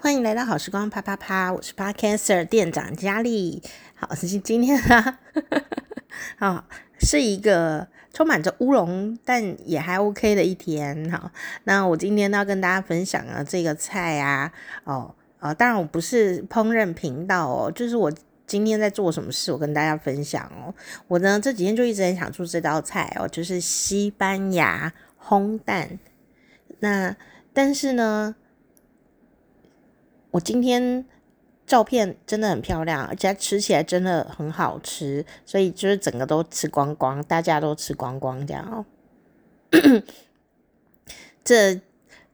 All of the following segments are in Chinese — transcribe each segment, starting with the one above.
欢迎来到好时光啪啪啪，我是 Podcaster 店长佳丽。好，今天呢，啊，是一个充满着乌龙但也还 OK 的一天。好，那我今天要跟大家分享啊这个菜啊，哦，啊，当然我不是烹饪频道哦，就是我今天在做什么事，我跟大家分享哦。我呢这几天就一直很想做这道菜哦，就是西班牙烘蛋。那但是呢，我今天照片真的很漂亮，而且吃起来真的很好吃，所以就是整个都吃光光，大家都吃光光这样哦。这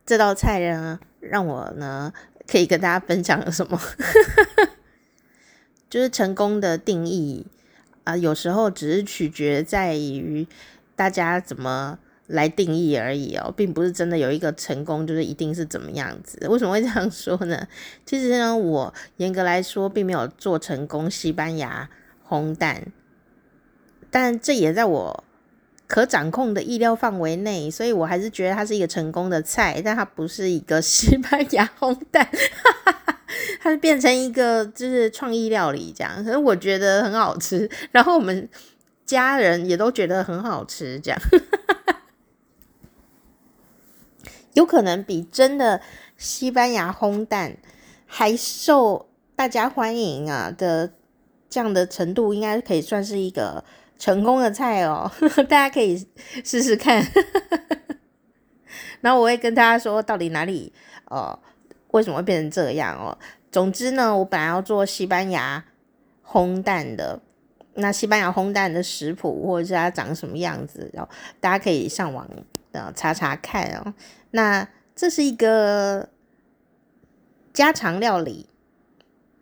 这道菜呢，让我呢可以跟大家分享什么？就是成功的定义啊，有时候只是取决在于大家怎么。来定义而已哦，并不是真的有一个成功，就是一定是怎么样子。为什么会这样说呢？其实呢，我严格来说并没有做成功西班牙烘蛋，但这也在我可掌控的意料范围内，所以我还是觉得它是一个成功的菜，但它不是一个 西班牙烘蛋，它是变成一个就是创意料理这样。可是我觉得很好吃，然后我们家人也都觉得很好吃这样。有可能比真的西班牙烘蛋还受大家欢迎啊的这样的程度，应该可以算是一个成功的菜哦，大家可以试试看。然后我会跟大家说到底哪里呃为什么会变成这样哦。总之呢，我本来要做西班牙烘蛋的，那西班牙烘蛋的食谱或者是它长什么样子，然后大家可以上网呃查查看哦。那这是一个家常料理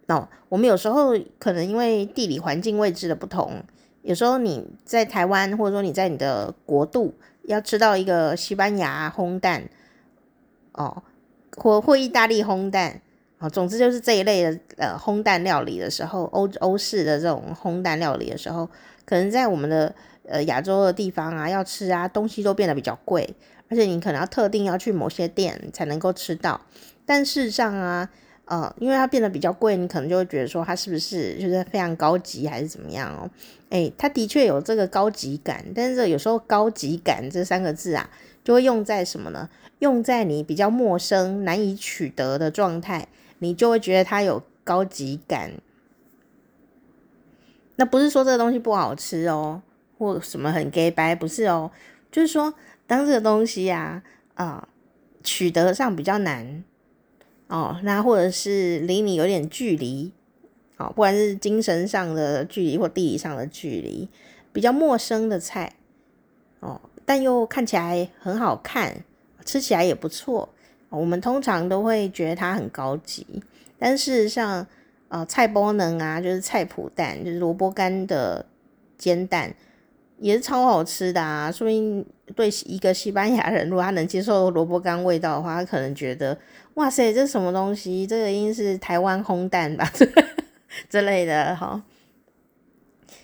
哦。我们有时候可能因为地理环境位置的不同，有时候你在台湾，或者说你在你的国度要吃到一个西班牙烘蛋哦，或或意大利烘蛋哦，总之就是这一类的呃烘蛋料理的时候，欧欧式的这种烘蛋料理的时候，可能在我们的呃亚洲的地方啊，要吃啊，东西都变得比较贵。而且你可能要特定要去某些店才能够吃到，但事实上啊，呃，因为它变得比较贵，你可能就会觉得说它是不是就是非常高级还是怎么样哦？诶，它的确有这个高级感，但是有时候高级感这三个字啊，就会用在什么呢？用在你比较陌生、难以取得的状态，你就会觉得它有高级感。那不是说这个东西不好吃哦，或什么很假掰，不是哦，就是说。当这个东西呀，啊，取得上比较难哦，那或者是离你有点距离，哦，不管是精神上的距离或地理上的距离，比较陌生的菜，哦，但又看起来很好看，吃起来也不错，我们通常都会觉得它很高级，但事实上，呃，菜包能啊，就是菜脯蛋，就是萝卜干的煎蛋。也是超好吃的啊！说明对一个西班牙人，如果他能接受萝卜干味道的话，他可能觉得哇塞，这是什么东西？这个应该是台湾烘蛋吧 之类的哈。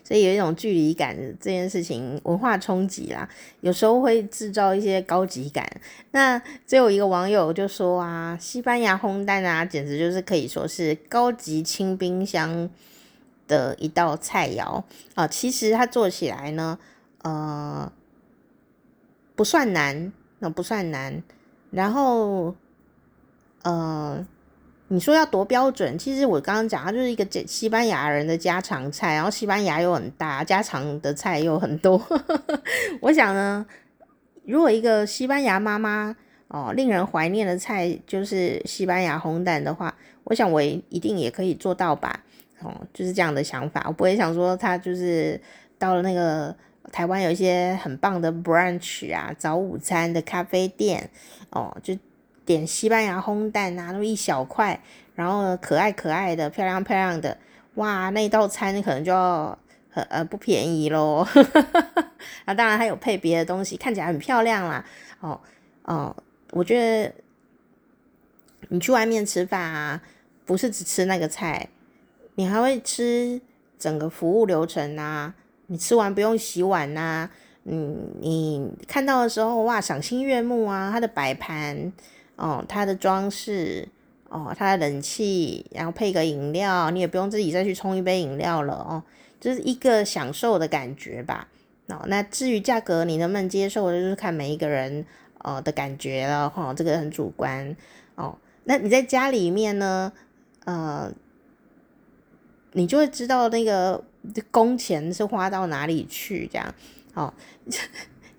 所以有一种距离感，这件事情文化冲击啦，有时候会制造一些高级感。那只有一个网友就说啊，西班牙烘蛋啊，简直就是可以说是高级清冰箱的一道菜肴啊，其实它做起来呢，呃，不算难，那不算难。然后，呃，你说要多标准，其实我刚刚讲，它就是一个西班牙人的家常菜，然后西班牙又很大，家常的菜又很多。我想呢，如果一个西班牙妈妈哦，令人怀念的菜就是西班牙烘蛋的话，我想我一定也可以做到吧。哦，就是这样的想法，我不会想说他就是到了那个台湾有一些很棒的 brunch 啊，早午餐的咖啡店哦，就点西班牙烘蛋啊，那么一小块，然后，可爱可爱的，漂亮漂亮的，哇，那一道餐可能就要很呃不便宜喽。啊，当然还有配别的东西，看起来很漂亮啦。哦哦，我觉得你去外面吃饭啊，不是只吃那个菜。你还会吃整个服务流程啊？你吃完不用洗碗呐、啊？嗯，你看到的时候哇，赏心悦目啊！它的摆盘哦，它的装饰哦，它的冷气，然后配个饮料，你也不用自己再去冲一杯饮料了哦，就是一个享受的感觉吧。哦，那至于价格，你能不能接受，就是看每一个人呃的感觉了哈、哦，这个很主观哦。那你在家里面呢，呃，你就会知道那个工钱是花到哪里去，这样哦。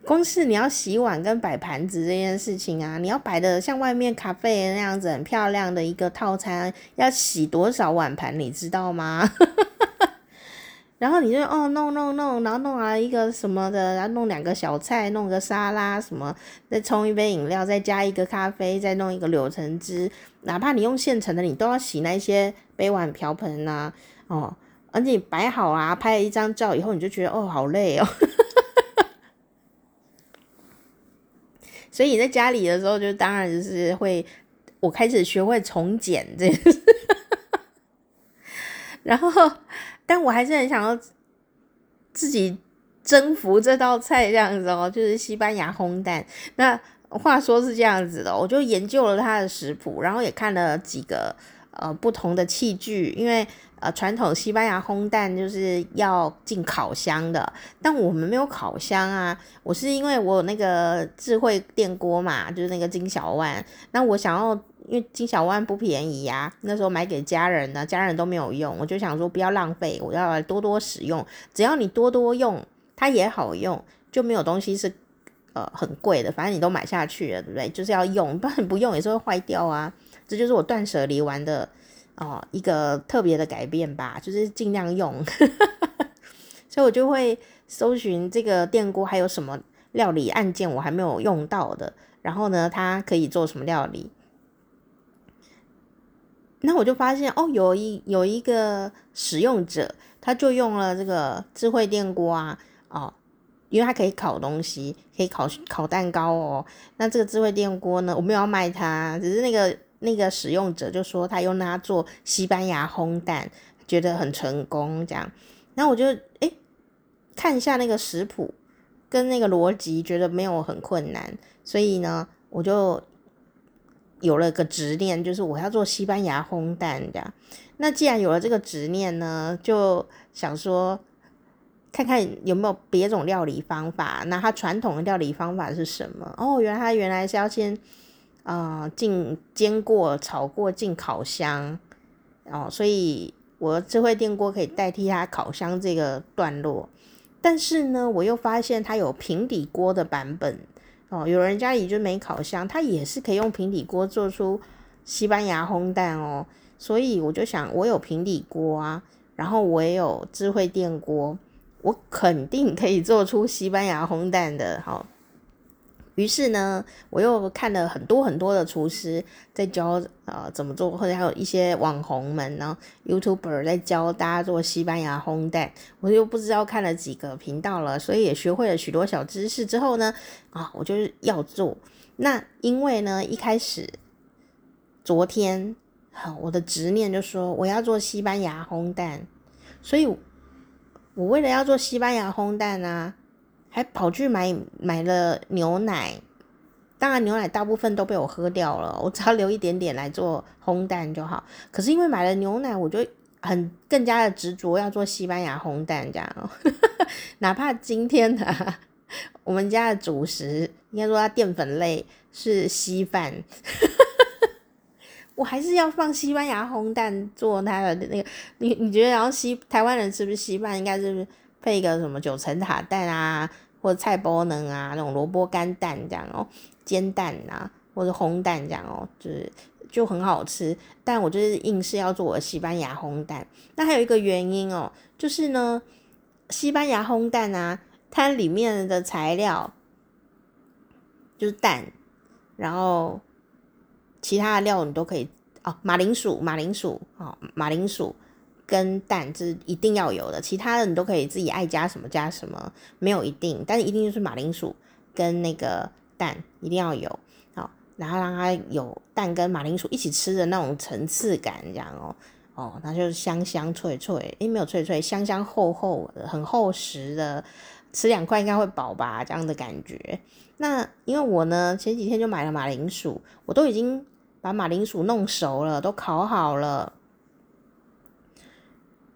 光是你要洗碗跟摆盘子这件事情啊，你要摆的像外面咖啡那样子很漂亮的一个套餐，要洗多少碗盘，你知道吗？然后你就哦弄弄弄，然后弄了一个什么的，然后弄两个小菜，弄个沙拉什么，再冲一杯饮料，再加一个咖啡，再弄一个柳橙汁。哪怕你用现成的，你都要洗那些杯碗瓢盆呐，哦，而且你摆好啊，拍了一张照以后，你就觉得哦好累哦。所以你在家里的时候，就当然就是会，我开始学会从简这件事，然后。但我还是很想要自己征服这道菜，这样子哦，就是西班牙烘蛋。那话说是这样子的，我就研究了它的食谱，然后也看了几个呃不同的器具，因为呃传统西班牙烘蛋就是要进烤箱的，但我们没有烤箱啊。我是因为我有那个智慧电锅嘛，就是那个金小万，那我想要。因为金小万不便宜呀，那时候买给家人的，家人都没有用，我就想说不要浪费，我要来多多使用。只要你多多用，它也好用，就没有东西是呃很贵的，反正你都买下去了，对不对？就是要用，不然不用也是会坏掉啊。这就是我断舍离完的哦、一个特别的改变吧，就是尽量用。所以我就会搜寻这个电锅还有什么料理按键我还没有用到的，然后呢，它可以做什么料理？那我就发现哦，有一有一个使用者，他就用了这个智慧电锅啊，哦，因为它可以烤东西，可以烤烤蛋糕哦。那这个智慧电锅呢，我没有要卖它，只是那个那个使用者就说他用它做西班牙烘蛋，觉得很成功这样。然后我就诶看一下那个食谱跟那个逻辑，觉得没有很困难，所以呢，我就。有了个执念，就是我要做西班牙烘蛋这样。那既然有了这个执念呢，就想说看看有没有别种料理方法。那它传统的料理方法是什么？哦，原来它原来是要先啊进煎过、炒过进烤箱哦，所以我智慧电锅可以代替它烤箱这个段落。但是呢，我又发现它有平底锅的版本。哦，有人家里就没烤箱，它也是可以用平底锅做出西班牙烘蛋哦。所以我就想，我有平底锅啊，然后我也有智慧电锅，我肯定可以做出西班牙烘蛋的。好。于是呢，我又看了很多很多的厨师在教呃怎么做，或者还有一些网红们，然后 YouTuber 在教大家做西班牙烘蛋。我又不知道看了几个频道了，所以也学会了许多小知识之后呢，啊，我就是要做。那因为呢，一开始昨天，我的执念就说我要做西班牙烘蛋，所以我为了要做西班牙烘蛋啊。还跑去买买了牛奶，当然牛奶大部分都被我喝掉了，我只要留一点点来做烘蛋就好。可是因为买了牛奶，我就很更加的执着要做西班牙烘蛋这样。哪怕今天的、啊、我们家的主食应该说它淀粉类是稀饭，我还是要放西班牙烘蛋做它的那个。你你觉得然后西台湾人是不是稀饭应该是不是？配一个什么九层塔蛋啊，或者菜包能啊，那种萝卜干蛋这样哦，煎蛋啊，或者烘蛋这样哦，就是就很好吃。但我就是硬是要做我的西班牙烘蛋。那还有一个原因哦，就是呢，西班牙烘蛋啊，它里面的材料就是蛋，然后其他的料你都可以哦，马铃薯，马铃薯哦，马铃薯。跟蛋是一定要有的，其他的你都可以自己爱加什么加什么，没有一定，但是一定就是马铃薯跟那个蛋一定要有，好，然后让它有蛋跟马铃薯一起吃的那种层次感，这样哦，哦，那就是香香脆脆，诶，没有脆脆，香香厚厚的，很厚实的，吃两块应该会饱吧，这样的感觉。那因为我呢前几天就买了马铃薯，我都已经把马铃薯弄熟了，都烤好了，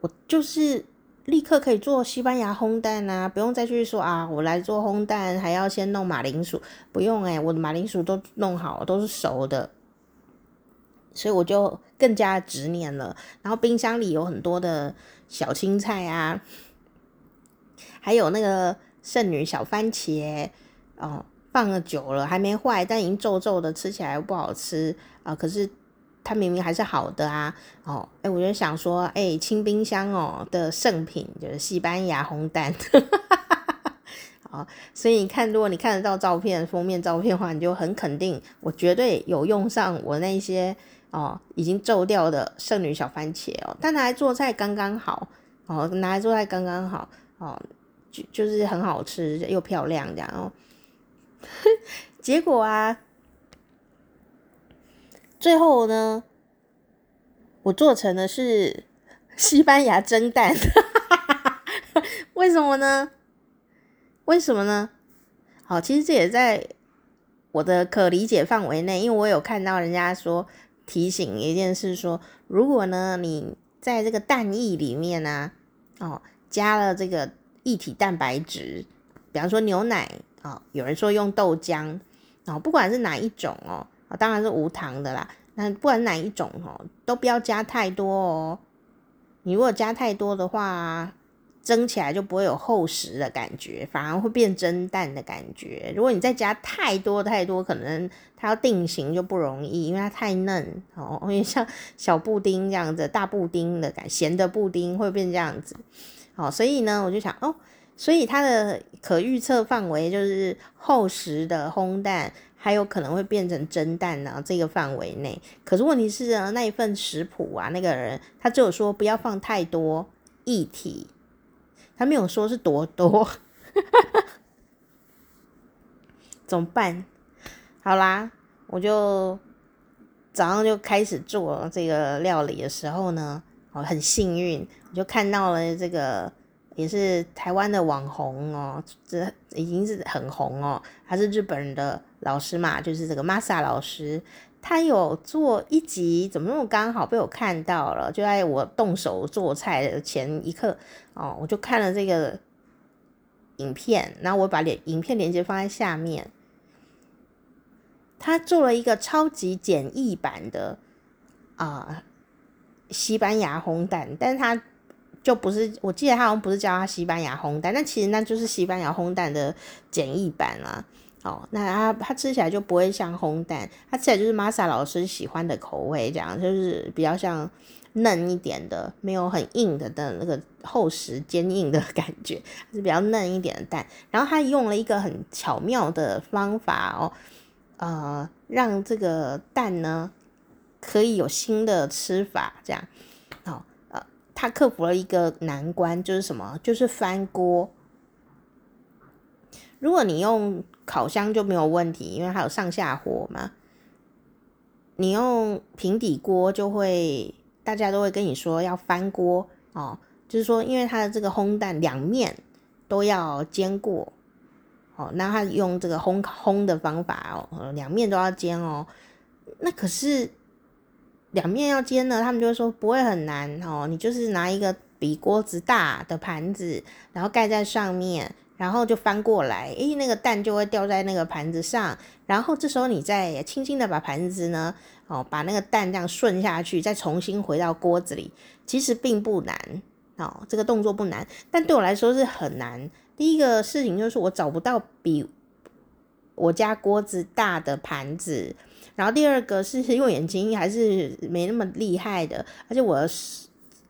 我就是立刻可以做西班牙烘蛋啊，不用再去说啊，我来做烘蛋还要先弄马铃薯，不用哎、我的马铃薯都弄好，都是熟的，所以我就更加执念了。然后冰箱里有很多的小青菜啊，还有那个圣女小番茄哦。放了久了还没坏，但已经皱皱的，吃起来不好吃啊、可是它明明还是好的啊！哦，哎，我就想说，哎，清冰箱哦的圣品就是西班牙红蛋，好，所以你看，如果你看得到照片封面照片的话，你就很肯定，我绝对有用上我那些哦已经皱掉的圣女小番茄哦，但拿来做菜刚刚好哦，拿来做菜刚刚好哦，就就是很好吃又漂亮这样哦。结果啊，最后呢，我做成的是 西班牙蒸蛋，为什么呢？为什么呢？好，其实这也在我的可理解范围内，因为我有看到人家说提醒一件事，说如果呢你在这个蛋液里面呢、哦，加了这个液体蛋白质，比方说牛奶。哦，有人说用豆浆，哦，不管是哪一种哦，当然是无糖的啦。那不管哪一种哦，都不要加太多哦。你如果加太多的话，蒸起来就不会有厚实的感觉，反而会变蒸蛋的感觉。如果你再加太多太多，可能它要定型就不容易，因为它太嫩哦，因为像小布丁这样子，大布丁的感觉，咸的布丁会变这样子。好，所以呢，我就想哦。所以它的可预测范围就是厚实的烘蛋，还有可能会变成蒸蛋呢，这个范围内。可是问题是呢，那一份食谱啊，那个人他只有说不要放太多液体，他没有说是多多，怎么办？好啦，我就早上就开始做这个料理的时候呢，我很幸运，我就看到了这个。也是台湾的网红哦，这已经是很红哦。他是日本人的老师嘛，就是这个 Masa 老师，他有做一集，怎么那么刚好被我看到了？就在我动手做菜的前一刻哦，我就看了这个影片，然后我把连影片链接放在下面。他做了一个超级简易版的啊、西班牙烘蛋，但他。就不是，我记得他好像不是叫它西班牙烘蛋，但其实那就是西班牙烘蛋的简易版啦。哦，那它它吃起来就不会像烘蛋，它吃起来就是 Masa 老师喜欢的口味，这样就是比较像嫩一点的，没有很硬的的那个厚实坚硬的感觉，是比较嫩一点的蛋。然后他用了一个很巧妙的方法哦，呃，让这个蛋呢可以有新的吃法，这样。哦他克服了一个难关，就是什么？就是翻锅。如果你用烤箱就没有问题，因为它有上下火嘛。你用平底锅就会，大家都会跟你说要翻锅哦，就是说，因为它的这个烘蛋两面都要煎过哦，那他用这个烘烘的方法哦，两面都要煎哦。那可是。两面要煎呢，他们就会说不会很难哦，你就是拿一个比锅子大的盘子，然后盖在上面，然后就翻过来，诶，那个蛋就会掉在那个盘子上，然后这时候你再轻轻的把盘子呢，哦，把那个蛋这样顺下去，再重新回到锅子里，其实并不难哦，这个动作不难，但对我来说是很难。第一个事情就是我找不到比我家锅子大的盘子。然后第二个是用眼睛还是没那么厉害的，而且我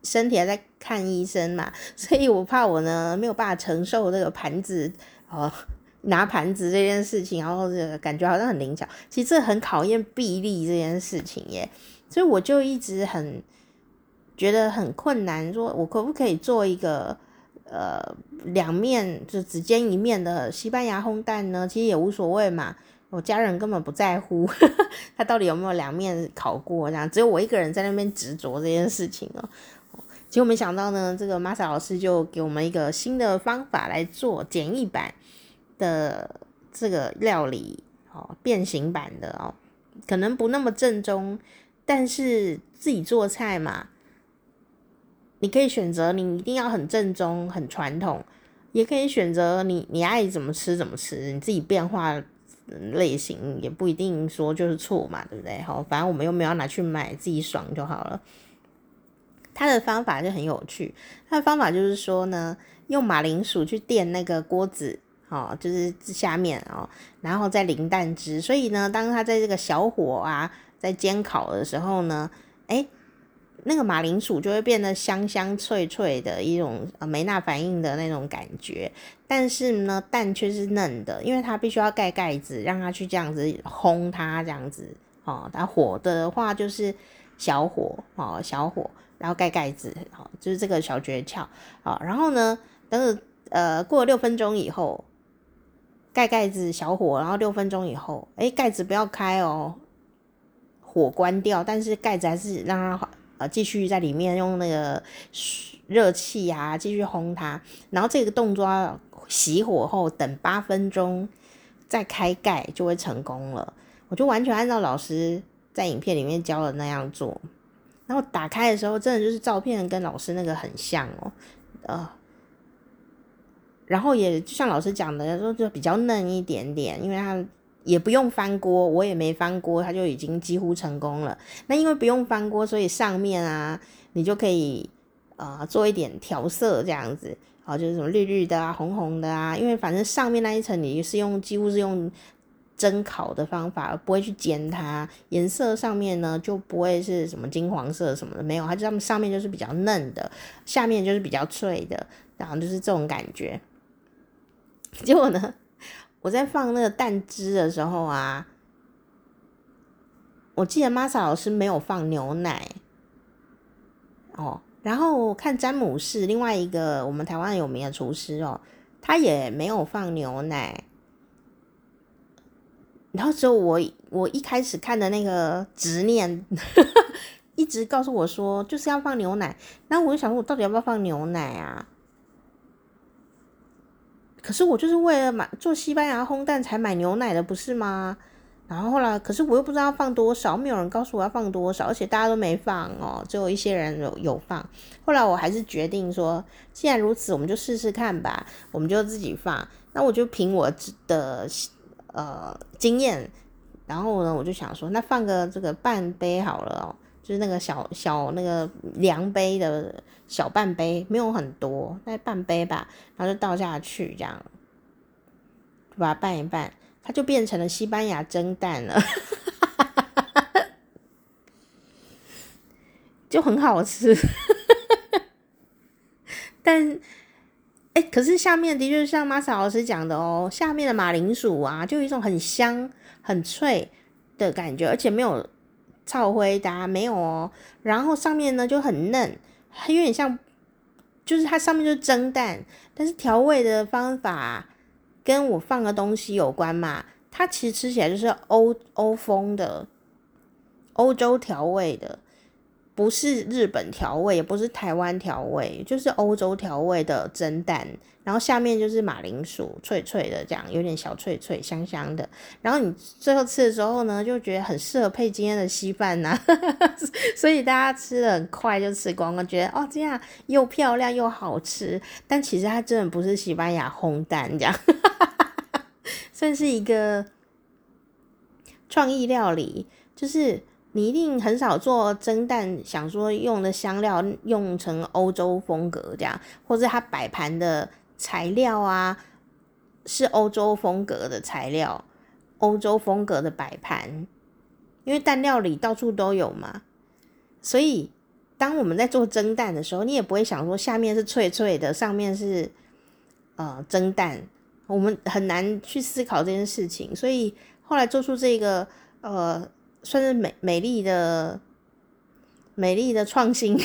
身体还在看医生嘛，所以我怕我呢没有办法承受这个盘子哦，拿盘子这件事情，然后这个感觉好像很灵巧，其实这很考验臂力这件事情耶，所以我就一直很觉得很困难，说我可不可以做一个呃两面就只煎一面的西班牙烘蛋呢？其实也无所谓嘛。我家人根本不在乎呵呵 他到底有没有两面烤过，这样只有我一个人在那边执着这件事情哦。结果没想到呢，这个 Masa 老师就给我们一个新的方法来做简易版的这个料理哦，变形版的哦。可能不那么正宗，但是自己做菜嘛，你可以选择你一定要很正宗、很传统，也可以选择你你爱怎么吃怎么吃，你自己变化类型也不一定说就是错嘛，对不对？好，反正我们又没有拿去买，自己爽就好了。他的方法就很有趣，他的方法就是说呢，用马铃薯去垫那个锅子。哦，就是下面哦，然后再淋蛋汁，所以呢，当它在这个小火啊，在煎烤的时候呢，诶，那个马铃薯就会变得香香脆脆的一种呃梅纳反应的那种感觉，但是呢，蛋却是嫩的，因为它必须要盖盖子，让它去这样子烘它这样子哦，它火的话就是小火哦，小火，然后盖盖子，哦，就是这个小诀窍啊，然后呢，等呃过了六分钟以后。盖盖子，小火，然后六分钟以后，哎，盖子不要开哦，火关掉，但是盖子还是让它继续在里面用那个热气啊继续烘它，然后这个动作熄火后等八分钟再开盖就会成功了。我就完全按照老师在影片里面教的那样做，然后打开的时候真的就是照片跟老师那个很像哦，呃。然后也就像老师讲的，说就比较嫩一点点，因为它也不用翻锅，我也没翻锅，它就已经几乎成功了。那因为不用翻锅，所以上面啊，你就可以呃做一点调色这样子，啊，就是什么绿绿的啊、红红的啊，因为反正上面那一层你是用几乎是用蒸烤的方法，不会去煎它，颜色上面呢就不会是什么金黄色什么的，没有，它就上面就是比较嫩的，下面就是比较脆的，然后就是这种感觉。结果呢，我在放那个蛋汁的时候啊，我记得玛莎老师没有放牛奶哦，然后看詹姆士另外一个我们台湾有名的厨师哦，他也没有放牛奶，然后只有我我一开始看的那个执念，一直告诉我说就是要放牛奶，然后我就想说，我到底要不要放牛奶啊？可是我就是为了买做西班牙烘蛋才买牛奶的，不是吗？然后后来，可是我又不知道放多少，没有人告诉我要放多少，而且大家都没放哦，只有一些人有有放。后来我还是决定说，既然如此，我们就试试看吧，我们就自己放。那我就凭我的呃经验，然后呢，我就想说，那放个这个半杯好了哦。就是那个小小那个量杯的小半杯，没有很多，大概半杯吧，然后就倒下去，这样，就把它拌一拌，它就变成了西班牙蒸蛋了，就很好吃。但，哎、可是下面的确像玛莎老师讲的哦，下面的马铃薯啊，就有一种很香、很脆的感觉，而且没有。超回答没有哦，然后上面呢就很嫩，它有点像，就是它上面就是蒸蛋，但是调味的方法跟我放的东西有关嘛，它其实吃起来就是欧欧风的，欧洲调味的。不是日本调味，也不是台湾调味，就是欧洲调味的蒸蛋，然后下面就是马铃薯，脆脆的，这样有点小脆脆，香香的。然后你最后吃的时候呢，就觉得很适合配今天的稀饭呐，所以大家吃的很快就吃光了，觉得哦这样又漂亮又好吃。但其实它真的不是西班牙烘蛋，这样 算是一个创意料理，就是。你一定很少做蒸蛋，想说用的香料用成欧洲风格这样，或者它摆盘的材料啊是欧洲风格的材料，欧洲风格的摆盘，因为蛋料理到处都有嘛，所以当我们在做蒸蛋的时候，你也不会想说下面是脆脆的，上面是呃蒸蛋，我们很难去思考这件事情，所以后来做出这个呃。算是美美丽的美丽的创新，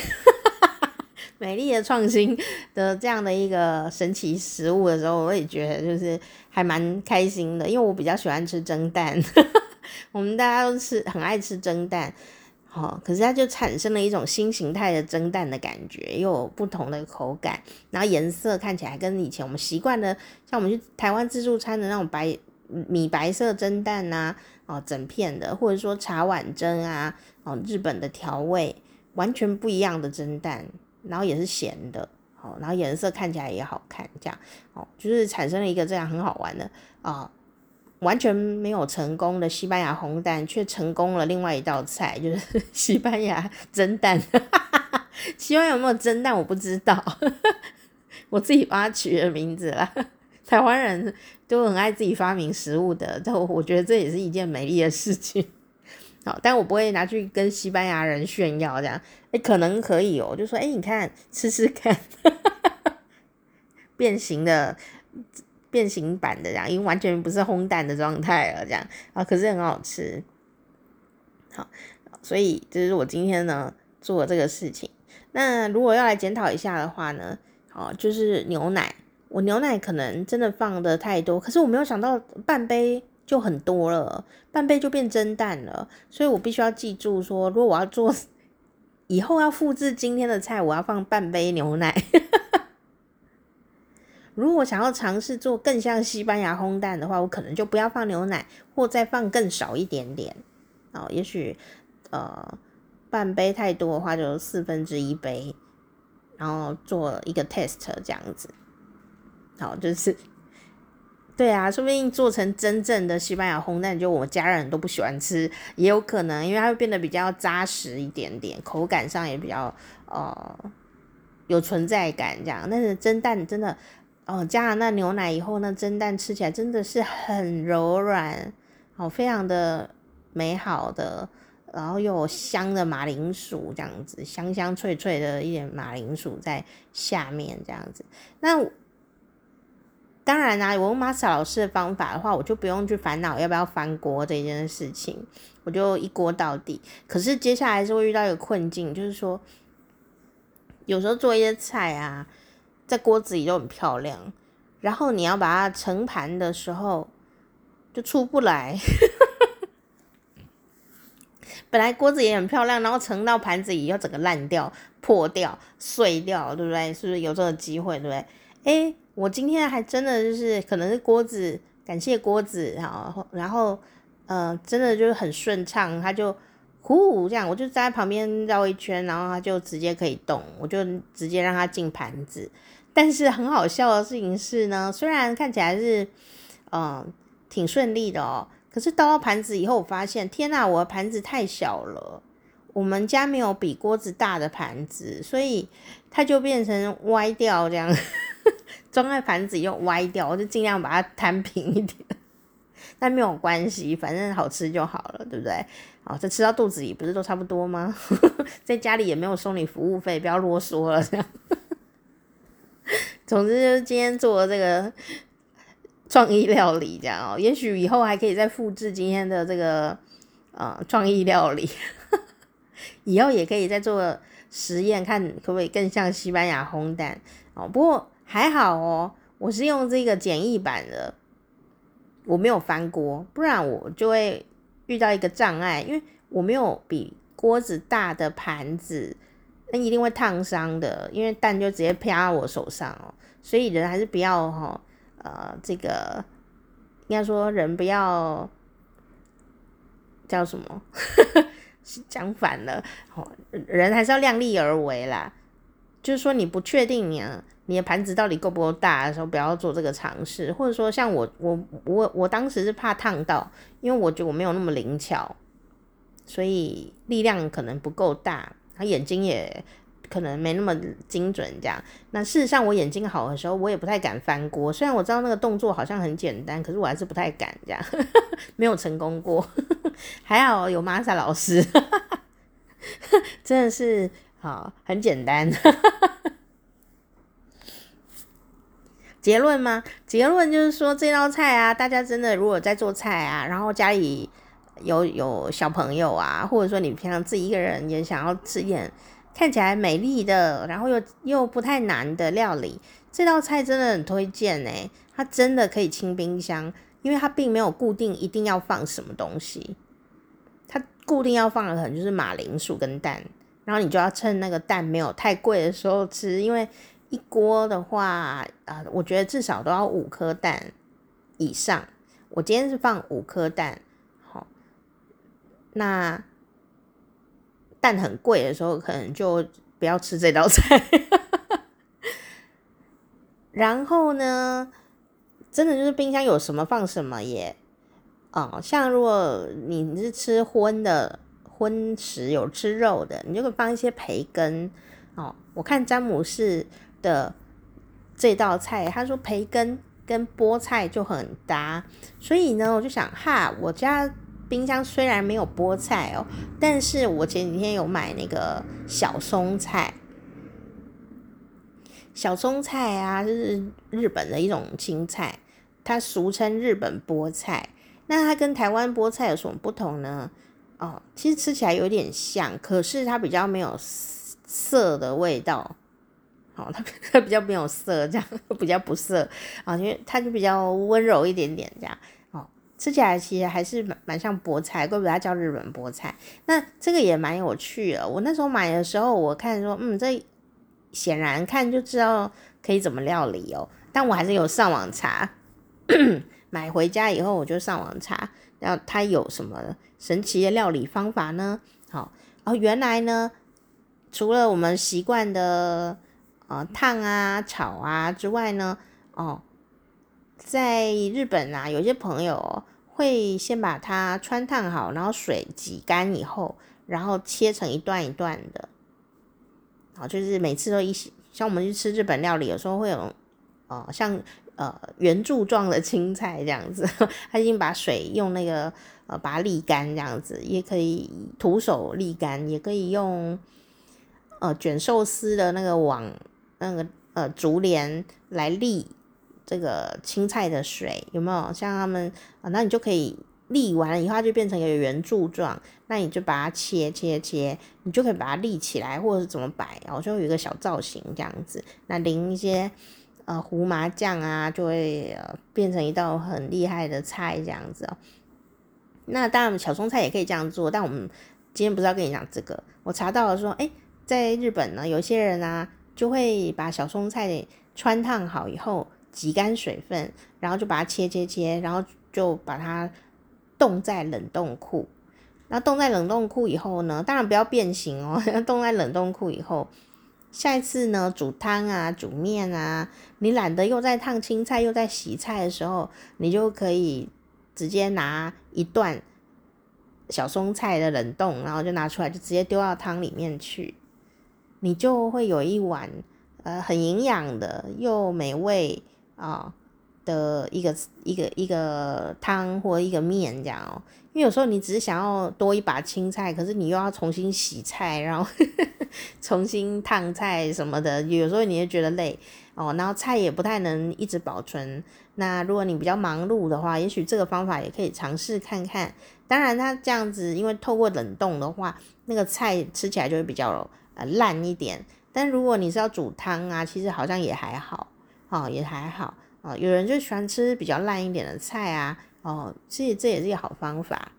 美丽的创新的这样的一个神奇食物的时候，我也觉得就是还蛮开心的，因为我比较喜欢吃蒸蛋，我们大家都吃很爱吃蒸蛋，好，可是它就产生了一种新形态的蒸蛋的感觉，又有不同的口感，然后颜色看起来跟以前我们习惯的，像我们去台湾自助餐的那种白。米白色蒸蛋啊，哦，整片的，或者说茶碗蒸啊，哦，日本的调味，完全不一样的蒸蛋，然后也是咸的，哦，然后颜色看起来也好看，这样，哦，就是产生了一个这样很好玩的啊。完全没有成功的西班牙红蛋，却成功了另外一道菜，就是 西班牙蒸蛋。哈哈哈西班牙有没有蒸蛋，我不知道，我自己把它取的名字啦。台湾人都很爱自己发明食物的，但我觉得这也是一件美丽的事情。但我不会拿去跟西班牙人炫耀，这样，哎，可能可以哦，就说，哎，你看，吃吃看，变形的。变形版的这样，因为完全不是烘蛋的状态了，这样啊，可是很好吃。好，所以这是我今天呢做这个事情。那如果要来检讨一下的话呢，好，就是牛奶，我牛奶可能真的放的太多，可是我没有想到半杯就很多了，半杯就变蒸蛋了，所以我必须要记住说，如果我要做 以后要复制今天的菜，我要放半杯牛奶。如果想要尝试做更像西班牙烘蛋的话，我可能就不要放牛奶，或再放更少一点点。哦，也许呃半杯太多的话，就四分之一杯，然后做一个 test 这样子。好，就是对啊，说不定做成真正的西班牙烘蛋，就我家人都不喜欢吃，也有可能，因为它会变得比较扎实一点点，口感上也比较呃有存在感这样。但是蒸蛋真的。哦，加了那牛奶以后，那蒸蛋吃起来真的是很柔软，哦，非常的美好的，然后又有香的马铃薯这样子，香香脆脆的一点马铃薯在下面这样子。那当然啦、啊，我用 Masa 老师的方法的话，我就不用去烦恼要不要翻锅这件事情，我就一锅到底。可是接下来是会遇到一个困境，就是说有时候做一些菜啊。在锅子里都很漂亮，然后你要把它盛盘的时候就出不来。本来锅子也很漂亮，然后盛到盘子里要整个烂掉、破掉、碎掉，对不对？是不是有这个机会，对不对？诶，我今天还真的就是可能是锅子，感谢锅子，然后然后呃，真的就是很顺畅，它就呼这样，我就在旁边绕一圈，然后它就直接可以动，我就直接让它进盘子。但是很好笑的事情是呢，虽然看起来是，嗯、挺顺利的哦，可是倒到盘子以后，我发现，天哪，我的盘子太小了，我们家没有比锅子大的盘子，所以它就变成歪掉这样，装在盘子又歪掉，我就尽量把它摊平一点，但没有关系，反正好吃就好了，对不对？哦，这吃到肚子里不是都差不多吗？在家里也没有收你服务费，不要啰嗦了，这样。总之就是今天做的这个创意料理，这样哦，也许以后还可以再复制今天的这个呃创意料理，以后也可以再做实验，看可不可以更像西班牙烘蛋哦。不过还好哦，我是用这个简易版的，我没有翻锅，不然我就会遇到一个障碍，因为我没有比锅子大的盘子。那一定会烫伤的，因为蛋就直接啪到我手上哦，所以人还是不要哈，呃，这个应该说人不要叫什么，讲反了，人还是要量力而为啦。就是说你不确定你，你的盘子到底够不够大的时候，不要做这个尝试，或者说像我我我我当时是怕烫到，因为我觉得我没有那么灵巧，所以力量可能不够大。他眼睛也可能没那么精准，这样。那事实上，我眼睛好的时候，我也不太敢翻锅。虽然我知道那个动作好像很简单，可是我还是不太敢这样，没有成功过。还好有玛莎老师，真的是好很简单。结论吗？结论就是说，这道菜啊，大家真的如果在做菜啊，然后家里。有有小朋友啊，或者说你平常自己一个人也想要吃一点看起来美丽的，然后又又不太难的料理，这道菜真的很推荐诶，它真的可以清冰箱，因为它并没有固定一定要放什么东西，它固定要放的可能就是马铃薯跟蛋，然后你就要趁那个蛋没有太贵的时候吃，因为一锅的话，呃，我觉得至少都要五颗蛋以上。我今天是放五颗蛋，好，那蛋很贵的时候，可能就不要吃这道菜。然后呢，真的就是冰箱有什么放什么耶。哦，像如果你是吃荤的荤食，有吃肉的，你就可以放一些培根。哦，我看詹姆士的这道菜，他说培根跟菠菜就很搭，所以呢，我就想哈，我家冰箱虽然没有菠菜哦，但是我前几天有买那个小松菜。小松菜啊，就是日本的一种青菜，它俗称日本菠菜。那它跟台湾菠菜有什么不同呢？哦，其实吃起来有点像，可是它比较没有涩的味道。哦，它它 比较没有涩，这样比较不涩啊，因为它就比较温柔一点点这样。哦，吃起来其实还是蛮蛮像菠菜，怪不得它叫日本菠菜。那这个也蛮有趣的。我那时候买的时候，我看说，嗯，这。显然看就知道可以怎么料理哦，但我还是有上网查，买回家以后我就上网查，然后它有什么神奇的料理方法呢？好，哦，原来呢，除了我们习惯的呃烫啊、炒啊之外呢，哦，在日本啊，有些朋友会先把它汆烫好，然后水挤干以后，然后切成一段一段的。啊，就是每次都一起，像我们去吃日本料理，有时候会有，呃，像呃圆柱状的青菜这样子，他已经把水用那个呃把它沥干这样子，也可以徒手沥干，也可以用呃卷寿司的那个网那个呃竹帘来沥这个青菜的水，有没有？像他们啊，那你就可以。沥完了以后，它就变成一个圆柱状，那你就把它切切切，你就可以把它立起来，或者是怎么摆，然后就有一个小造型这样子。那淋一些呃胡麻酱啊，就会呃变成一道很厉害的菜这样子哦。那当然小松菜也可以这样做，但我们今天不是要跟你讲这个。我查到了说，诶，在日本呢，有些人啊就会把小松菜汆烫好以后挤干水分，然后就把它切切切，然后就把它。冻在冷冻库，那冻在冷冻库以后呢，当然不要变形哦。冻在冷冻库以后，下一次呢煮汤啊、煮面啊，你懒得又在烫青菜又在洗菜的时候，你就可以直接拿一段小松菜的冷冻，然后就拿出来，就直接丢到汤里面去，你就会有一碗呃很营养的又美味啊。的一个一个一个汤或一个面这样哦，因为有时候你只是想要多一把青菜，可是你又要重新洗菜，然后 重新烫菜什么的，有时候你会觉得累哦。然后菜也不太能一直保存。那如果你比较忙碌的话，也许这个方法也可以尝试看看。当然，它这样子因为透过冷冻的话，那个菜吃起来就会比较呃烂一点。但如果你是要煮汤啊，其实好像也还好，哦，也还好。哦，有人就喜欢吃比较烂一点的菜啊，哦，其实这也是一个好方法。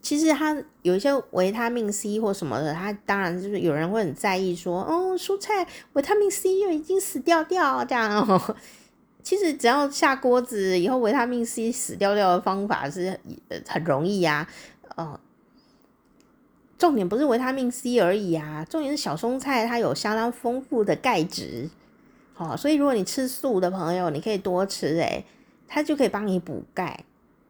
其实它有一些维他命 C 或什么的，它当然就是有人会很在意说，哦，蔬菜维他命 C 又已经死掉掉这样。其实只要下锅子以后，维他命 C 死掉掉的方法是很容易呀，哦。重点不是维他命 C 而已啊，重点是小松菜它有相当丰富的钙质。好，所以如果你吃素的朋友，你可以多吃诶，它就可以帮你补钙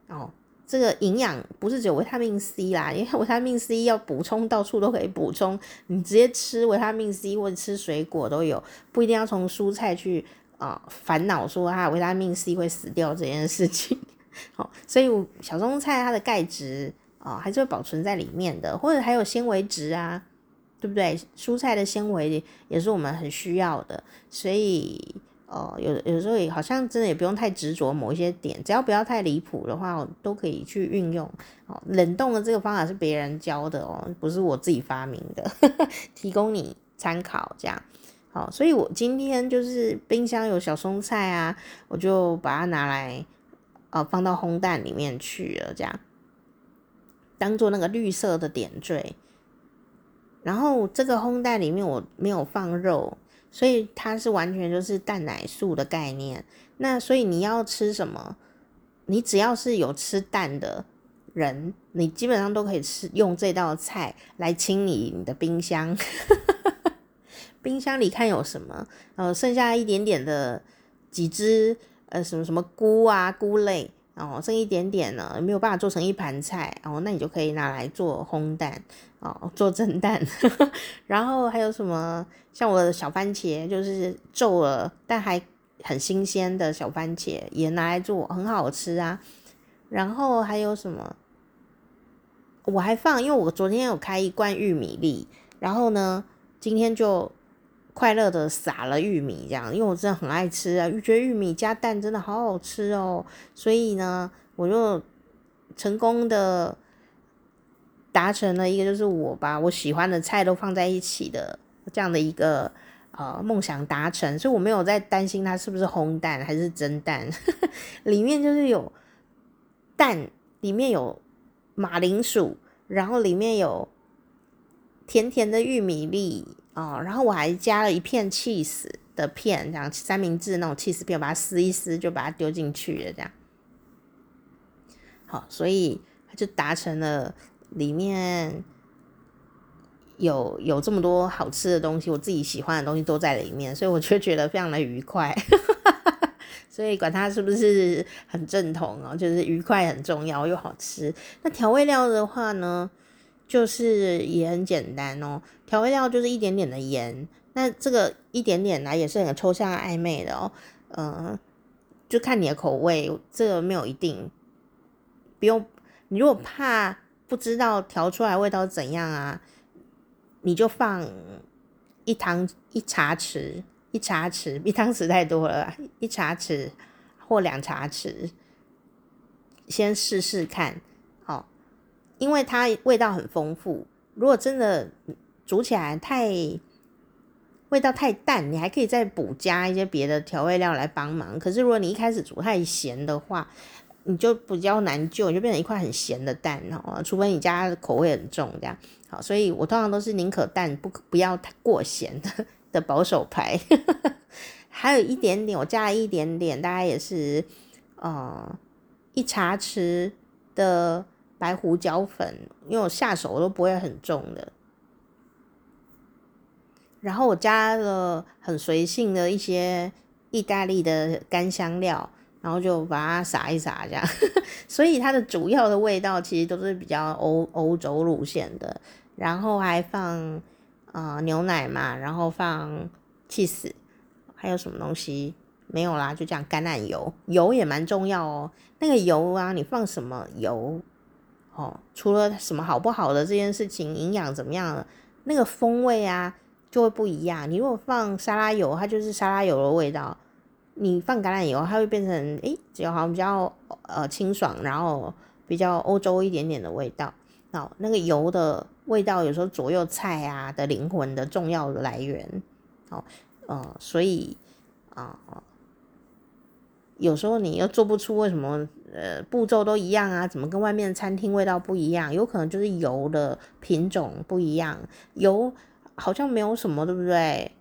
哦。这个营养不是只有维他命 C 啦，因为维他命 C 要补充到处都可以补充，你直接吃维他命 C 或者吃水果都有，不一定要从蔬菜去啊烦恼说它维他命 C 会死掉这件事情。好，所以小松菜它的钙质哦还是会保存在里面的，或者还有纤维质啊。对不对？蔬菜的纤维也是我们很需要的，所以呃，有有时候也好像真的也不用太执着某一些点，只要不要太离谱的话，都可以去运用。哦，冷冻的这个方法是别人教的哦，不是我自己发明的，呵呵，提供你参考这样。好，所以我今天就是冰箱有小松菜啊，我就把它拿来呃放到烘蛋里面去了，这样当做那个绿色的点缀。然后这个烘蛋里面我没有放肉，所以它是完全就是蛋奶素的概念。那所以你要吃什么？你只要是有吃蛋的人，你基本上都可以吃用这道菜来清理你的冰箱。冰箱里看有什么？呃，剩下一点点的几只呃什么什么菇啊菇类。哦，剩一点点呢，没有办法做成一盘菜哦，那你就可以拿来做烘蛋哦，做蒸蛋。然后还有什么？像我的小番茄，就是皱了但还很新鲜的小番茄，也拿来做，很好吃啊。然后还有什么？我还放，因为我昨天有开一罐玉米粒，然后呢，今天就。快乐的撒了玉米，这样，因为我真的很爱吃啊，觉得玉米加蛋真的好好吃哦，所以呢，我就成功的达成了一个，就是我把我喜欢的菜都放在一起的这样的一个呃梦想达成，所以我没有在担心它是不是烘蛋还是蒸蛋，里面就是有蛋，里面有马铃薯，然后里面有甜甜的玉米粒。哦，然后我还加了一片起司的片，这样三明治那种起司片，我把它撕一撕，就把它丢进去了，这样。好，所以就达成了里面有有这么多好吃的东西，我自己喜欢的东西都在里面，所以我就觉得非常的愉快。所以管它是不是很正统哦，就是愉快很重要又好吃。那调味料的话呢？就是也很简单哦，调味料就是一点点的盐，那这个一点点呢也是很抽象暧昧的哦，嗯，就看你的口味，这个没有一定，不用，你如果怕不知道调出来味道怎样啊，你就放一汤一茶匙，一茶匙，一汤匙太多了，一茶匙或两茶匙，先试试看。因为它味道很丰富，如果真的煮起来太味道太淡，你还可以再补加一些别的调味料来帮忙。可是如果你一开始煮太咸的话，你就比较难救，你就变成一块很咸的蛋哦。除非你家口味很重这样。好，所以我通常都是宁可蛋不不要太过咸的的保守牌。还有一点点，我加了一点点，大概也是呃一茶匙的。白胡椒粉，因为我下手都不会很重的。然后我加了很随性的一些意大利的干香料，然后就把它撒一撒，这样。所以它的主要的味道其实都是比较欧欧洲路线的。然后还放呃牛奶嘛，然后放起司，还有什么东西没有啦？就这样，橄榄油，油也蛮重要哦。那个油啊，你放什么油？哦，除了什么好不好的这件事情，营养怎么样，那个风味啊就会不一样。你如果放沙拉油，它就是沙拉油的味道；你放橄榄油，它会变成诶，只好像比较呃清爽，然后比较欧洲一点点的味道。哦，那个油的味道有时候左右菜啊的灵魂的重要来源。哦，呃，所以啊。呃有时候你又做不出为什么呃步骤都一样啊？怎么跟外面的餐厅味道不一样？有可能就是油的品种不一样，油好像没有什么，对不对？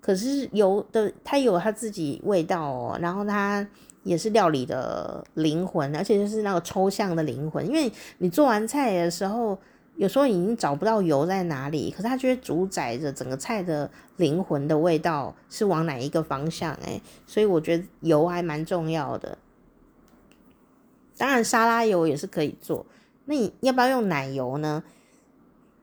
可是油的它有它自己味道哦，然后它也是料理的灵魂，而且就是那个抽象的灵魂，因为你做完菜的时候。有时候已经找不到油在哪里，可是它却主宰着整个菜的灵魂的味道是往哪一个方向哎，所以我觉得油还蛮重要的。当然沙拉油也是可以做，那你要不要用奶油呢？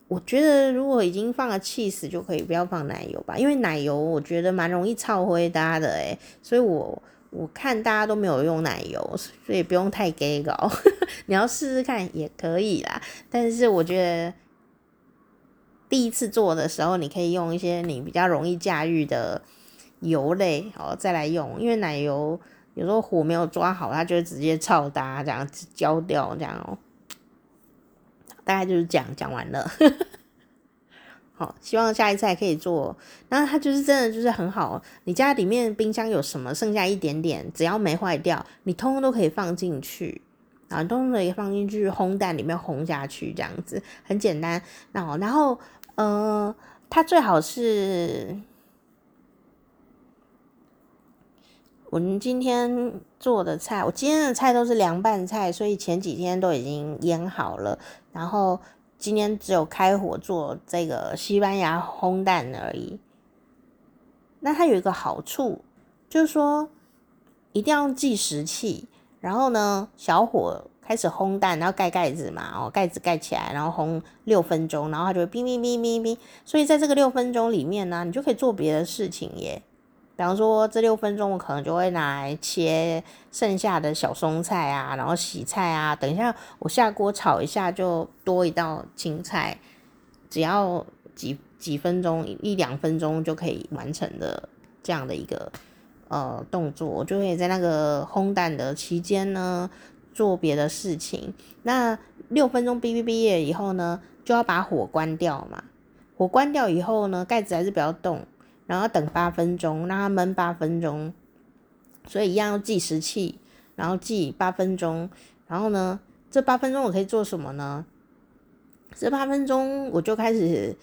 我觉得如果已经放了起司就可以不要放奶油吧，因为奶油我觉得蛮容易臭灰搭的哎，所以我。我看大家都没有用奶油，所以不用太给搞。你要试试看也可以啦，但是我觉得第一次做的时候，你可以用一些你比较容易驾驭的油类哦，再来用。因为奶油有时候火没有抓好，它就会直接臭搭这样子焦掉这样哦。大概就是这样讲完了。好，希望下一次还可以做。那它就是真的就是很好。你家里面冰箱有什么剩下一点点，只要没坏掉，你通通都可以放进去啊，通通可以放进去烘蛋里面烘下去，这样子很简单。那然后呃，它最好是我们今天做的菜，我今天的菜都是凉拌菜，所以前几天都已经腌好了，然后今天只有开火做这个西班牙烘蛋而已。那它有一个好处，就是说一定要计时器，然后呢，小火开始烘蛋，然后盖盖子嘛，哦，盖子盖起来，然后烘六分钟，然后它就会哔哔哔哔哔。所以在这个六分钟里面呢，你就可以做别的事情耶。比方说，这六分钟我可能就会拿来切剩下的小松菜啊，然后洗菜啊。等一下我下锅炒一下，就多一道青菜，只要几。几分钟，一两分钟就可以完成的这样的一个呃动作，我就可以在那个烘蛋的期间呢做别的事情。那六分钟哔哔哔了以后呢，就要把火关掉嘛。火关掉以后呢，盖子还是不要动，然后等八分钟，让它焖八分钟。所以一样要计时器，然后计八分钟。然后呢，这八分钟我可以做什么呢？这八分钟我就开始。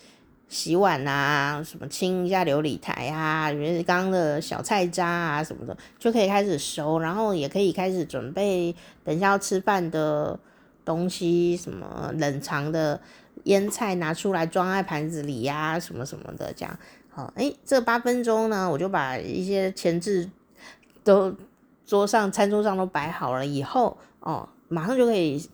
洗碗啊，什么清一下琉璃台啊，比如刚刚的小菜渣啊什么的，就可以开始收，然后也可以开始准备等一下要吃饭的东西，什么冷藏的腌菜拿出来装在盘子里呀、什么什么的这样。好，诶，这八分钟呢，我就把一些前置都桌上餐桌上都摆好了以后，哦，马上就可以。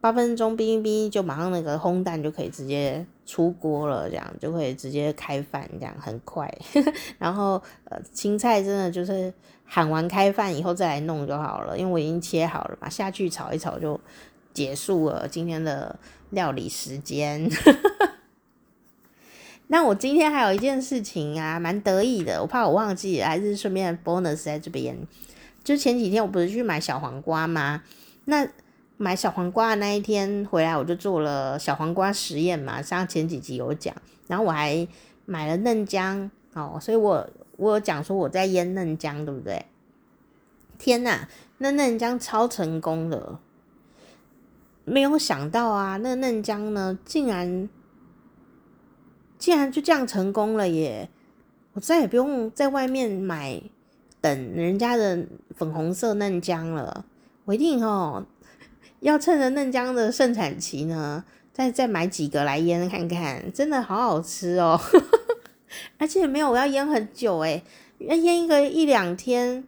八分钟，哔哔就马上那个烘蛋就可以直接出锅了，这样就可以直接开饭，这样很快。然后呃，青菜真的就是喊完开饭以后再来弄就好了，因为我已经切好了嘛，下去炒一炒就结束了今天的料理时间。那我今天还有一件事情啊，蛮得意的，我怕我忘记，还是顺便 bonus 在这边。就前几天我不是去买小黄瓜吗？那买小黄瓜的那一天回来，我就做了小黄瓜实验嘛，像前几集有讲。然后我还买了嫩姜哦，所以我我有讲说我在腌嫩姜，对不对？天哪，那嫩姜超成功的，没有想到啊，那嫩姜呢，竟然竟然就这样成功了耶！我再也不用在外面买等人家的粉红色嫩姜了，我一定哦。要趁着嫩姜的盛产期呢，再再买几个来腌看看，真的好好吃哦！而且没有我要腌很久诶，要腌一个一两天，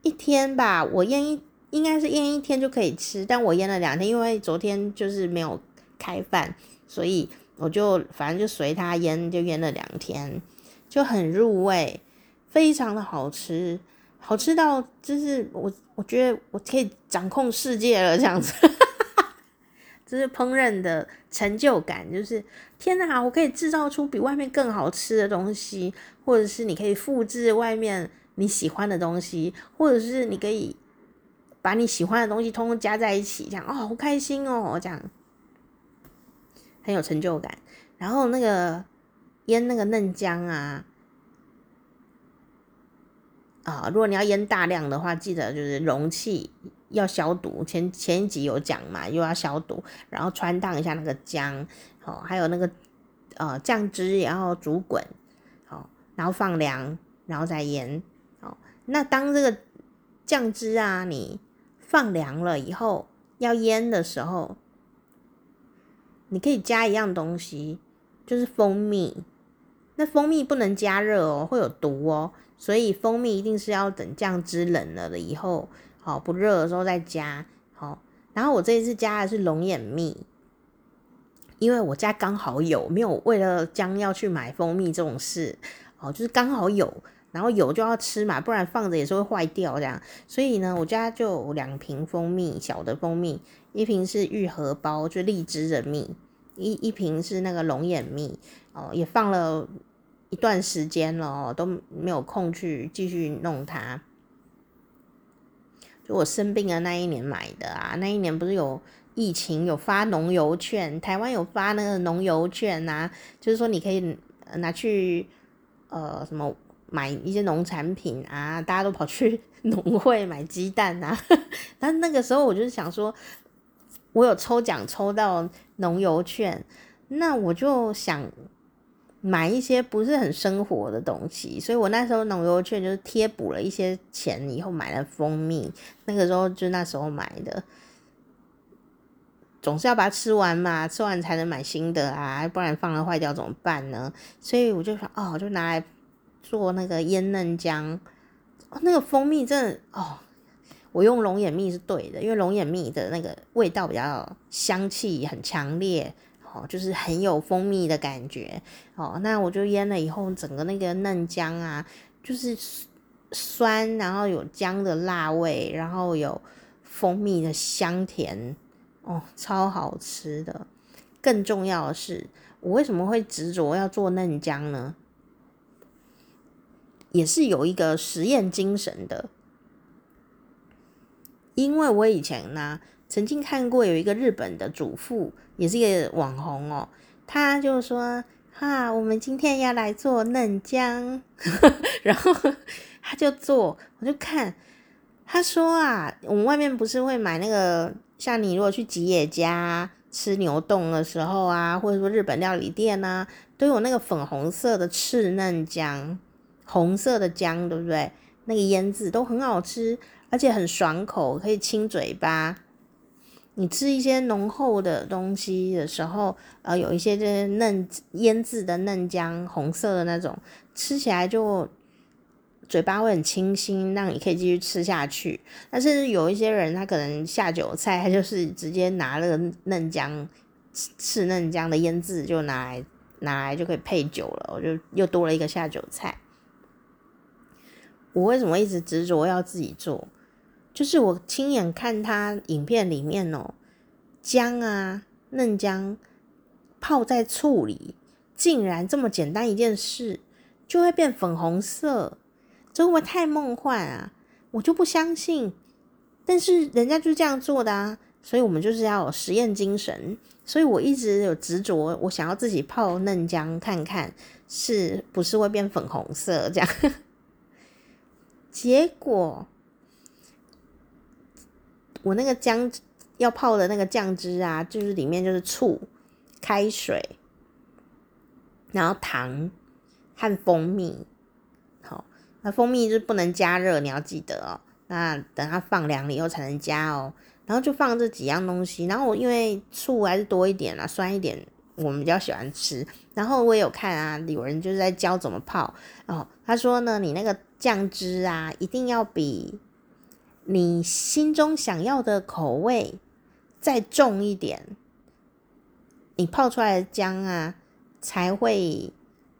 一天吧。我腌一应该是腌一天就可以吃，但我腌了两天，因为昨天就是没有开饭，所以我就反正就随它腌，就腌了两天，就很入味，非常的好吃。好吃到就是我，我觉得我可以掌控世界了，这样子，这是烹饪的成就感，就是天哪，我可以制造出比外面更好吃的东西，或者是你可以复制外面你喜欢的东西，或者是你可以把你喜欢的东西通通加在一起，这样哦，好开心哦，这样很有成就感。然后那个腌那个嫩姜啊。啊，如果你要腌大量的话，记得就是容器要消毒。前前一集有讲嘛，又要消毒，然后穿烫一下那个姜，好，还有那个呃酱汁也要煮滚，好，然后放凉，然后再腌。好，那当这个酱汁啊你放凉了以后，要腌的时候，你可以加一样东西，就是蜂蜜。那蜂蜜不能加热哦，会有毒哦。所以蜂蜜一定是要等酱汁冷了了以后，好不热的时候再加。好，然后我这一次加的是龙眼蜜，因为我家刚好有，没有为了将要去买蜂蜜这种事。哦，就是刚好有，然后有就要吃嘛，不然放着也是会坏掉这样。所以呢，我家就两瓶蜂蜜，小的蜂蜜，一瓶是玉荷包，就荔枝的蜜，一一瓶是那个龙眼蜜。哦，也放了。一段时间了，都没有空去继续弄它。就我生病的那一年买的啊，那一年不是有疫情，有发农油券，台湾有发那个农油券啊，就是说你可以拿去呃什么买一些农产品啊，大家都跑去 农会买鸡蛋啊。但那个时候我就是想说，我有抽奖抽到农游券，那我就想。买一些不是很生活的东西，所以我那时候农游券就是贴补了一些钱以后买了蜂蜜，那个时候就那时候买的，总是要把它吃完嘛，吃完才能买新的啊，不然放了坏掉怎么办呢？所以我就说哦，就拿来做那个腌嫩姜，那个蜂蜜真的哦，我用龙眼蜜是对的，因为龙眼蜜的那个味道比较香气很强烈。哦，就是很有蜂蜜的感觉哦。那我就腌了以后，整个那个嫩姜啊，就是酸，然后有姜的辣味，然后有蜂蜜的香甜，哦，超好吃的。更重要的是，我为什么会执着要做嫩姜呢？也是有一个实验精神的，因为我以前呢。曾经看过有一个日本的主妇，也是一个网红哦，他就说：“哈，我们今天要来做嫩姜。”然后他就做，我就看，他说啊，我们外面不是会买那个，像你如果去吉野家吃牛丼的时候啊，或者说日本料理店啊，都有那个粉红色的赤嫩姜，红色的姜，对不对？那个腌制都很好吃，而且很爽口，可以清嘴巴。你吃一些浓厚的东西的时候，呃，有一些就是嫩腌制的嫩姜，红色的那种，吃起来就嘴巴会很清新，让你可以继续吃下去。但是有一些人，他可能下酒菜，他就是直接拿那个嫩姜，赤嫩姜的腌制就拿来拿来就可以配酒了，我就又多了一个下酒菜。我为什么一直执着要自己做？就是我亲眼看他影片里面哦，姜啊，嫩姜泡在醋里，竟然这么简单一件事就会变粉红色，这会不会太梦幻啊？我就不相信。但是人家就是这样做的啊，所以我们就是要有实验精神。所以我一直有执着，我想要自己泡嫩姜看看是不是会变粉红色这样。结果。我那个姜要泡的那个酱汁啊，就是里面就是醋、开水，然后糖和蜂蜜。好，那蜂蜜就是不能加热，你要记得哦。那等它放凉了以后才能加哦。然后就放这几样东西。然后我因为醋还是多一点啊，酸一点，我们比较喜欢吃。然后我也有看啊，有人就是在教怎么泡哦。他说呢，你那个酱汁啊，一定要比。你心中想要的口味再重一点，你泡出来的姜啊才会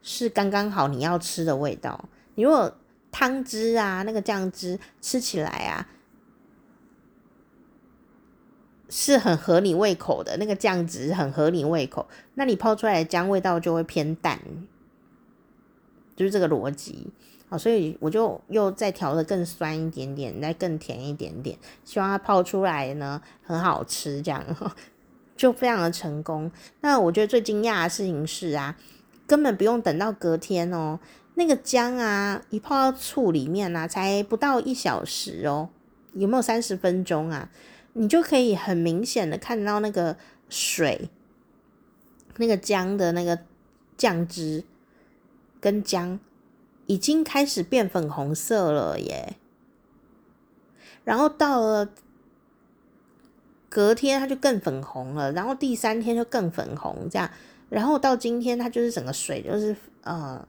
是刚刚好你要吃的味道。你如果汤汁啊那个酱汁吃起来啊是很合你胃口的，那个酱汁很合你胃口，那你泡出来的姜味道就会偏淡，就是这个逻辑。好，所以我就又再调的更酸一点点，再更甜一点点，希望它泡出来呢很好吃，这样 就非常的成功。那我觉得最惊讶的事情是啊，根本不用等到隔天哦，那个姜啊一泡到醋里面啊，才不到一小时哦，有没有三十分钟啊？你就可以很明显的看到那个水，那个姜的那个酱汁跟姜。已经开始变粉红色了耶，然后到了隔天它就更粉红了，然后第三天就更粉红，这样，然后到今天它就是整个水就是呃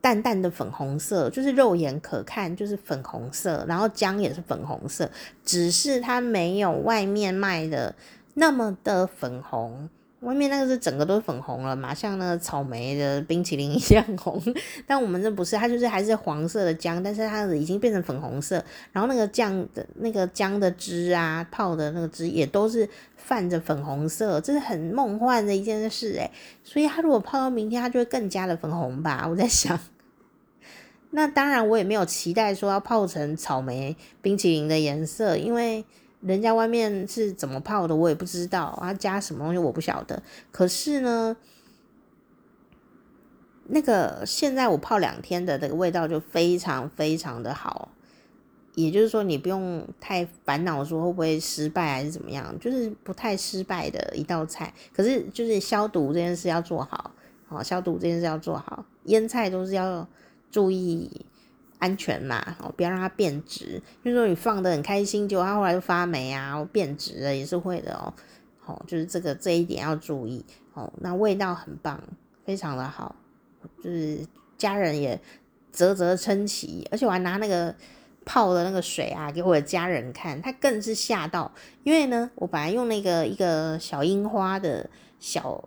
淡淡的粉红色，就是肉眼可看就是粉红色，然后姜也是粉红色，只是它没有外面卖的那么的粉红。外面那个是整个都是粉红了嘛，像那个草莓的冰淇淋一样红，但我们这不是，它就是还是黄色的姜，但是它已经变成粉红色，然后那个酱的那个姜的汁啊，泡的那个汁也都是泛着粉红色，这是很梦幻的一件事诶。所以它如果泡到明天，它就会更加的粉红吧？我在想，那当然我也没有期待说要泡成草莓冰淇淋的颜色，因为。人家外面是怎么泡的，我也不知道，啊，加什么东西我不晓得。可是呢，那个现在我泡两天的这个味道就非常非常的好，也就是说你不用太烦恼说会不会失败还是怎么样，就是不太失败的一道菜。可是就是消毒这件事要做好哦，消毒这件事要做好。腌菜都是要注意安全嘛，哦，不要让它变质。就是说你放得很开心，结果它后来就发霉啊，变质了也是会的哦。哦，就是这个这一点要注意哦。那味道很棒，非常的好，就是家人也啧啧称奇，而且我还拿那个泡的那个水啊给我的家人看，他更是吓到，因为呢，我本来用那个一个小樱花的小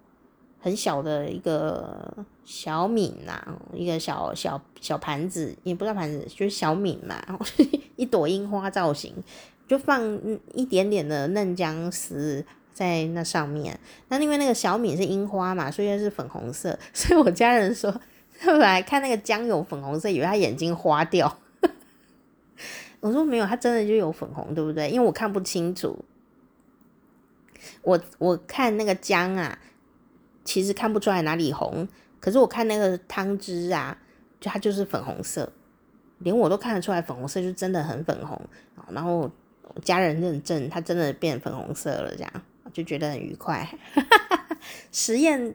很小的一个小皿呐、啊，一个小小小盘子，也不知道盘子，就是小皿嘛，一朵樱花造型，就放一点点的嫩姜丝。在那上面，那因为那个小米是樱花嘛，所以是粉红色，所以我家人说，后来看那个姜有粉红色，以为他眼睛花掉。我说没有，他真的就有粉红，对不对？因为我看不清楚，我我看那个姜啊，其实看不出来哪里红，可是我看那个汤汁啊，就它就是粉红色，连我都看得出来粉红色，就真的很粉红。然后家人认证，它真的变粉红色了，这样。就觉得很愉快，实验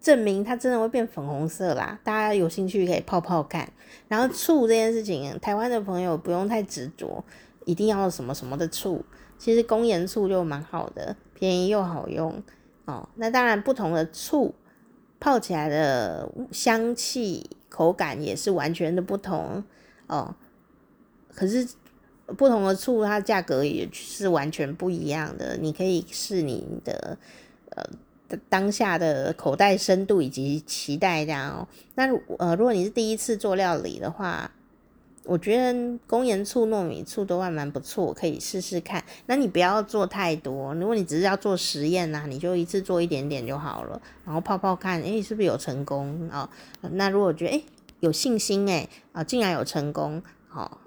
证明它真的会变粉红色啦。大家有兴趣可以泡泡看。然后醋这件事情，台湾的朋友不用太执着，一定要什么什么的醋。其实工盐醋就蛮好的，便宜又好用哦。那当然，不同的醋泡起来的香气、口感也是完全的不同哦。可是。不同的醋，它价格也是完全不一样的。你可以试你的呃当下的口袋深度以及期待这样哦。那呃，如果你是第一次做料理的话，我觉得工研醋、糯米醋都还蛮不错，可以试试看。那你不要做太多，如果你只是要做实验呐，你就一次做一点点就好了，然后泡泡看，诶，是不是有成功啊？那如果觉得诶有信心诶啊，竟然有成功，好。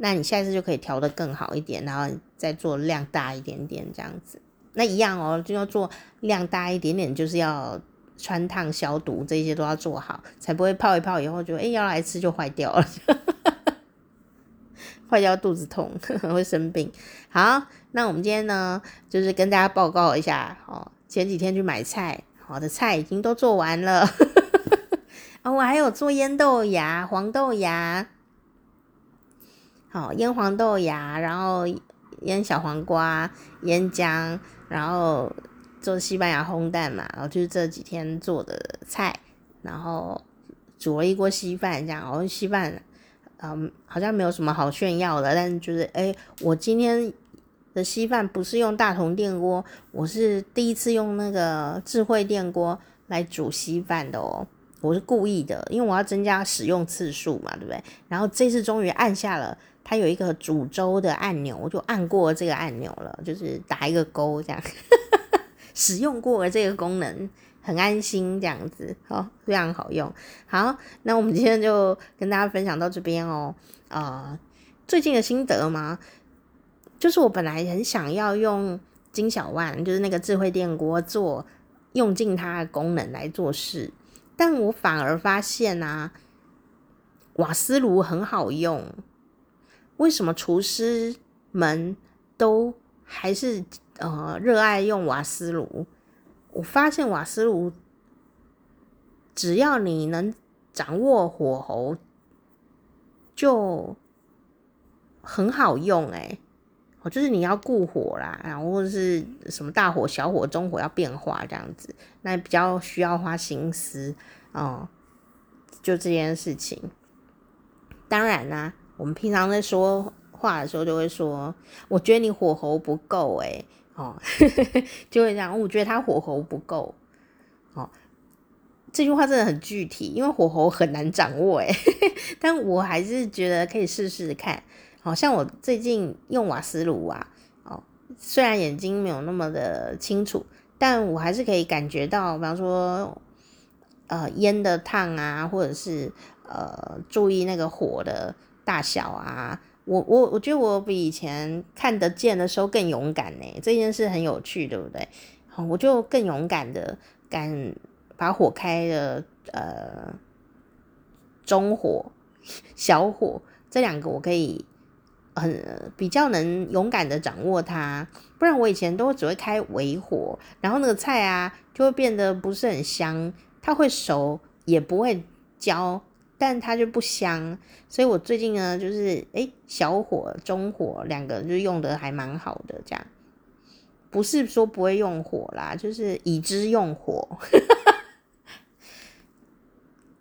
那你下一次就可以调得更好一点，然后再做量大一点点这样子。那一样哦，就要做量大一点点，就是要穿烫、消毒这些都要做好，才不会泡一泡以后就哎要来吃就坏掉了，坏掉肚子痛，会生病。好，那我们今天呢，就是跟大家报告一下哦，前几天去买菜，好的菜已经都做完了，啊，我还有做腌豆芽、黄豆芽。好，腌黄豆芽，然后腌小黄瓜，腌姜，然后做西班牙烘蛋嘛，然后就是这几天做的菜，然后煮了一锅稀饭，这样，然后稀饭，嗯，好像没有什么好炫耀的，但是就是，哎，我今天的稀饭不是用大同电锅，我是第一次用那个智慧电锅来煮稀饭的哦，我是故意的，因为我要增加使用次数嘛，对不对？然后这次终于按下了。它有一个煮粥的按钮，我就按过这个按钮了，就是打一个勾这样，使用过了这个功能，很安心这样子，好，非常好用。好，那我们今天就跟大家分享到这边哦。呃，最近的心得吗，就是我本来很想要用金小万，就是那个智慧电锅做，用尽它的功能来做事，但我反而发现啊，瓦斯炉很好用。为什么厨师们都还是呃热爱用瓦斯炉？我发现瓦斯炉只要你能掌握火候，就很好用哎。哦，就是你要顾火啦，然后或者是什么大火、小火、中火要变化这样子，那比较需要花心思哦。就这件事情，当然啦、我们平常在说话的时候，就会说：“我觉得你火候不够，诶哦，就会这样。我觉得他火候不够，哦，这句话真的很具体，因为火候很难掌握，诶 但我还是觉得可以试试看。好像我最近用瓦斯炉啊，哦，虽然眼睛没有那么的清楚，但我还是可以感觉到，比方说，呃，烟的烫啊，或者是呃，注意那个火的。”大小啊，我我我觉得我比以前看得见的时候更勇敢呢，这件事很有趣，对不对？好，我就更勇敢的敢把火开的呃中火、小火这两个，我可以很比较能勇敢的掌握它，不然我以前都只会开微火，然后那个菜啊就会变得不是很香。它会熟也不会焦，但它就不香。所以我最近呢，就是诶小火、中火两个就用的还蛮好的，这样不是说不会用火啦，就是已知用火。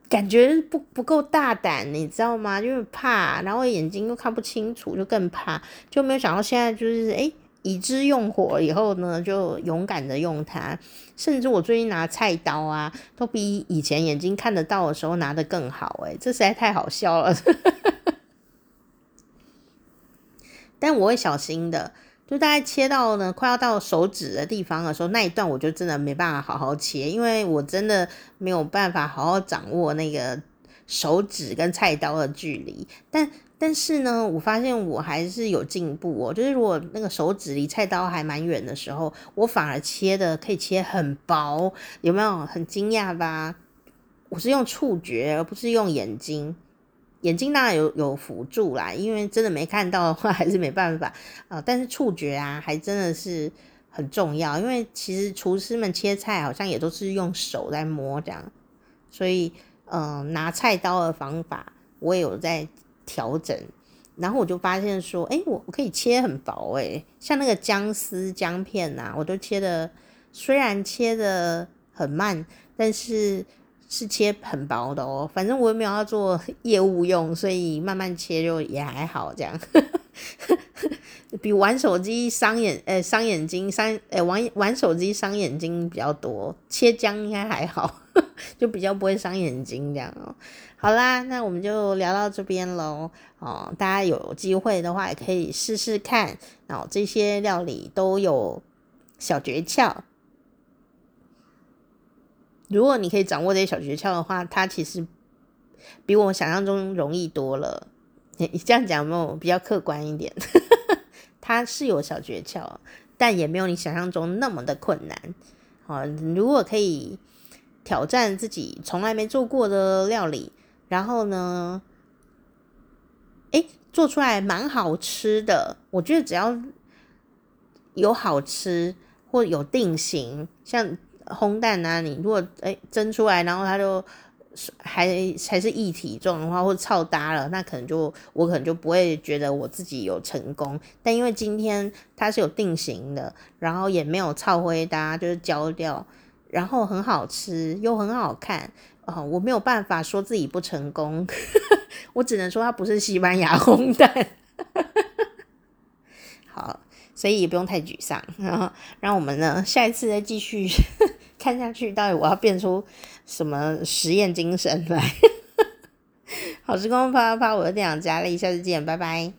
感觉不不够大胆，你知道吗？就是怕，然后眼睛又看不清楚，就更怕，就没有想到现在就是诶，已知用火以后呢，就勇敢的用它。甚至我最近拿菜刀啊，都比以前眼睛看得到的时候拿的更好，诶，这实在太好笑了。但我会小心的。就大概切到呢，快要到手指的地方的时候，那一段我就真的没办法好好切，因为我真的没有办法好好掌握那个手指跟菜刀的距离。但但是呢，我发现我还是有进步哦。就是如果那个手指离菜刀还蛮远的时候，我反而切的可以切很薄，有没有很惊讶吧？我是用触觉，而不是用眼睛。眼睛当然有有辅助啦，因为真的没看到的话 还是没办法啊、但是触觉啊，还真的是很重要，因为其实厨师们切菜好像也都是用手在摸这样，所以嗯、拿菜刀的方法我也有在调整，然后我就发现说，哎、我我可以切很薄哎、像那个姜丝姜片呐、我都切的，虽然切的很慢，但是。是切很薄的哦，反正我也没有要做业务用，所以慢慢切就也还好，这样 比玩手机伤眼，呃、伤眼睛，伤，呃、玩玩手机伤眼睛比较多，切姜应该还好，就比较不会伤眼睛这样哦。好啦，那我们就聊到这边喽，哦，大家有机会的话也可以试试看，哦，这些料理都有小诀窍。如果你可以掌握这些小诀窍的话，它其实比我想象中容易多了。你这样讲有没有比较客观一点？它是有小诀窍，但也没有你想象中那么的困难。好，如果可以挑战自己从来没做过的料理，然后呢，诶，做出来蛮好吃的。我觉得只要有好吃或有定型，像。烘蛋啊，你如果诶蒸出来，然后它就还还是液体状的话，或者超搭了，那可能就我可能就不会觉得我自己有成功。但因为今天它是有定型的，然后也没有超灰搭，就是焦掉，然后很好吃又很好看哦，我没有办法说自己不成功，我只能说它不是西班牙烘蛋。好。所以也不用太沮丧，然后让我们呢下一次再继续 看下去，到底我要变出什么实验精神来？好时光啪啪啪，我是店长佳丽，下次见，拜拜。